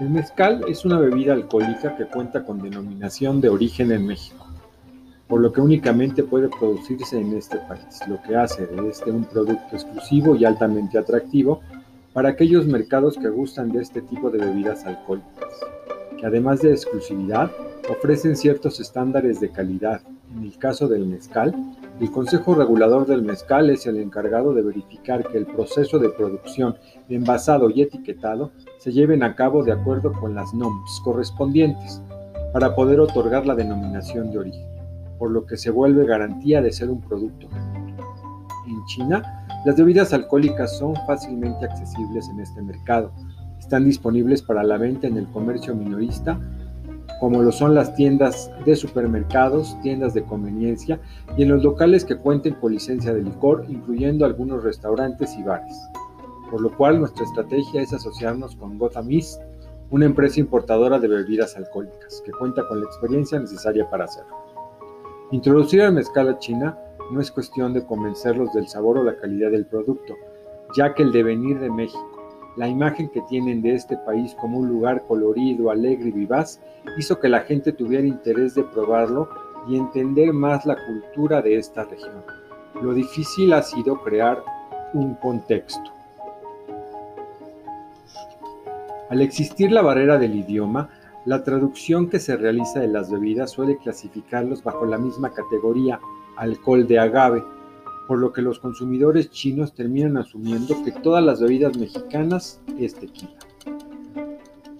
El mezcal es una bebida alcohólica que cuenta con denominación de origen en México, por lo que únicamente puede producirse en este país, lo que hace de este un producto exclusivo y altamente atractivo para aquellos mercados que gustan de este tipo de bebidas alcohólicas, que además de exclusividad, ofrecen ciertos estándares de calidad. En el caso del mezcal, el Consejo Regulador del Mezcal es el encargado de verificar que el proceso de producción, envasado y etiquetado se lleven a cabo de acuerdo con las NOMS correspondientes para poder otorgar la denominación de origen, por lo que se vuelve garantía de ser un producto. En China, las bebidas alcohólicas son fácilmente accesibles en este mercado. Están disponibles para la venta en el comercio minorista, como lo son las tiendas de supermercados, tiendas de conveniencia y en los locales que cuenten con licencia de licor, incluyendo algunos restaurantes y bares por lo cual nuestra estrategia es asociarnos con Gotham East, una empresa importadora de bebidas alcohólicas, que cuenta con la experiencia necesaria para hacerlo. Introducir el mezcal a China no es cuestión de convencerlos del sabor o la calidad del producto, ya que el devenir de México, la imagen que tienen de este país como un lugar colorido, alegre y vivaz, hizo que la gente tuviera interés de probarlo y entender más la cultura de esta región. Lo difícil ha sido crear un contexto. Al existir la barrera del idioma, la traducción que se realiza de las bebidas suele clasificarlos bajo la misma categoría, alcohol de agave, por lo que los consumidores chinos terminan asumiendo que todas las bebidas mexicanas es tequila.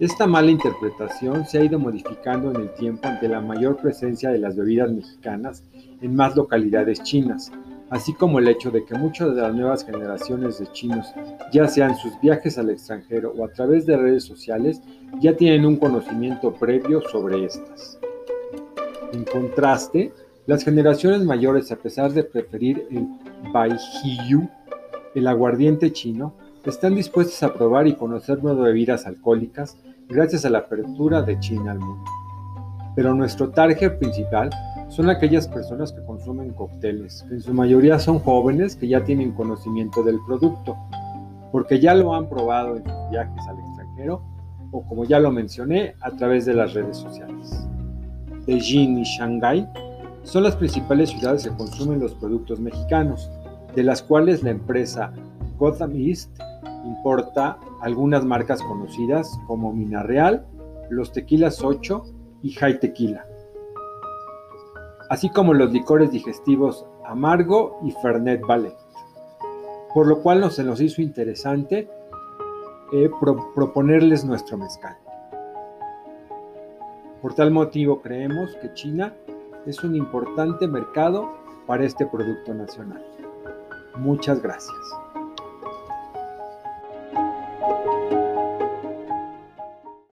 Esta mala interpretación se ha ido modificando en el tiempo ante la mayor presencia de las bebidas mexicanas en más localidades chinas, así como el hecho de que muchas de las nuevas generaciones de chinos, ya sean sus viajes al extranjero o a través de redes sociales, ya tienen un conocimiento previo sobre estas. En contraste, las generaciones mayores, a pesar de preferir el Baijiu, el aguardiente chino, están dispuestas a probar y conocer nuevas bebidas alcohólicas gracias a la apertura de China al mundo. Pero nuestro target principal son aquellas personas que consumen cócteles, que en su mayoría son jóvenes que ya tienen conocimiento del producto, porque ya lo han probado en sus viajes al extranjero o como ya lo mencioné, a través de las redes sociales. Beijing y Shanghái son las principales ciudades que consumen los productos mexicanos, de las cuales la empresa Gotham East importa algunas marcas conocidas como Mina Real, los Tequilas 8 y High Tequila así como los licores digestivos amargo y Fernet Ballet. Por lo cual nos, se nos hizo interesante eh, proponerles nuestro mezcal. Por tal motivo creemos que China es un importante mercado para este producto nacional. Muchas gracias.